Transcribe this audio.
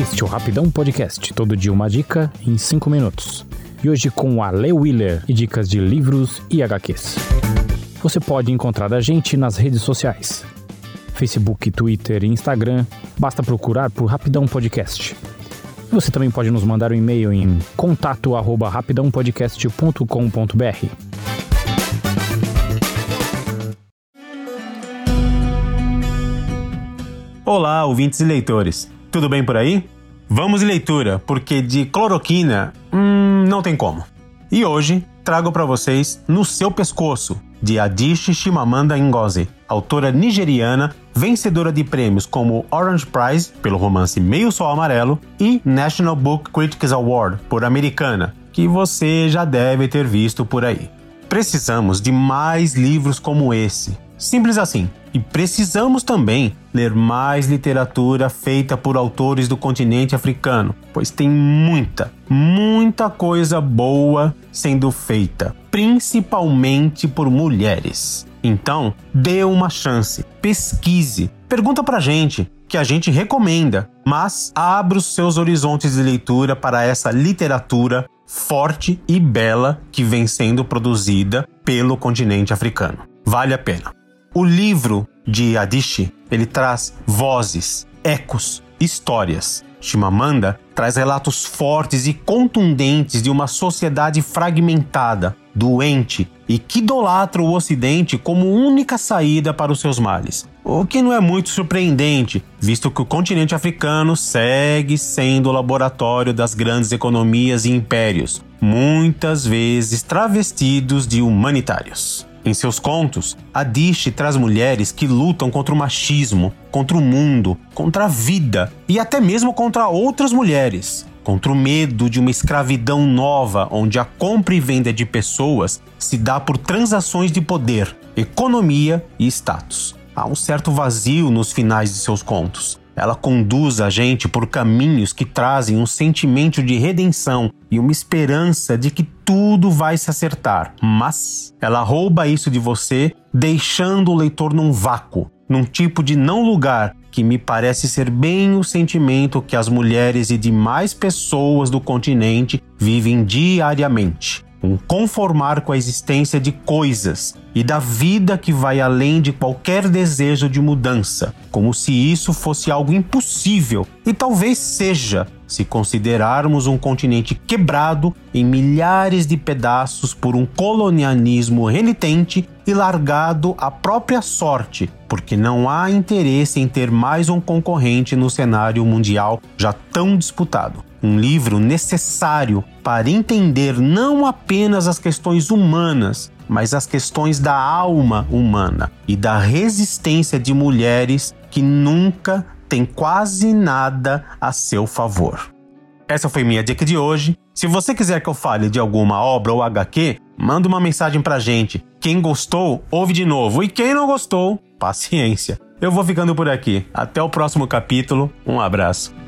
Este é o Rapidão Podcast, todo dia uma dica em 5 minutos. E hoje com a Le Wheeler e dicas de livros e HQs. Você pode encontrar a gente nas redes sociais. Facebook, Twitter e Instagram, basta procurar por Rapidão Podcast. Você também pode nos mandar um e-mail em contato@rapidãopodcast.com.br. Olá, ouvintes e leitores. Tudo bem por aí? Vamos de leitura, porque de cloroquina, hum, não tem como. E hoje trago para vocês No Seu Pescoço, de Adichie Chimamanda Ngozi, autora nigeriana, vencedora de prêmios como Orange Prize pelo romance Meio Sol Amarelo e National Book Critics Award por Americana, que você já deve ter visto por aí. Precisamos de mais livros como esse. Simples assim. E precisamos também ler mais literatura feita por autores do continente africano, pois tem muita, muita coisa boa sendo feita, principalmente por mulheres. Então, dê uma chance, pesquise, pergunta pra gente, que a gente recomenda, mas abra os seus horizontes de leitura para essa literatura forte e bela que vem sendo produzida pelo continente africano. Vale a pena. O livro de Adichie, ele traz vozes, ecos, histórias. Chimamanda traz relatos fortes e contundentes de uma sociedade fragmentada, doente e que idolatra o Ocidente como única saída para os seus males. O que não é muito surpreendente, visto que o continente africano segue sendo o laboratório das grandes economias e impérios, muitas vezes travestidos de humanitários. Em seus contos, Adichie traz mulheres que lutam contra o machismo, contra o mundo, contra a vida e até mesmo contra outras mulheres. Contra o medo de uma escravidão nova, onde a compra e venda de pessoas se dá por transações de poder, economia e status. Há um certo vazio nos finais de seus contos. Ela conduz a gente por caminhos que trazem um sentimento de redenção e uma esperança de que tudo vai se acertar. Mas ela rouba isso de você, deixando o leitor num vácuo, num tipo de não lugar que me parece ser bem o sentimento que as mulheres e demais pessoas do continente vivem diariamente um conformar com a existência de coisas e da vida que vai além de qualquer desejo de mudança, como se isso fosse algo impossível e talvez seja, se considerarmos um continente quebrado em milhares de pedaços por um colonialismo renitente e largado à própria sorte, porque não há interesse em ter mais um concorrente no cenário mundial já tão disputado um livro necessário para entender não apenas as questões humanas, mas as questões da alma humana e da resistência de mulheres que nunca têm quase nada a seu favor. Essa foi minha dica de hoje. Se você quiser que eu fale de alguma obra ou HQ, manda uma mensagem pra gente. Quem gostou, ouve de novo. E quem não gostou, paciência. Eu vou ficando por aqui. Até o próximo capítulo. Um abraço.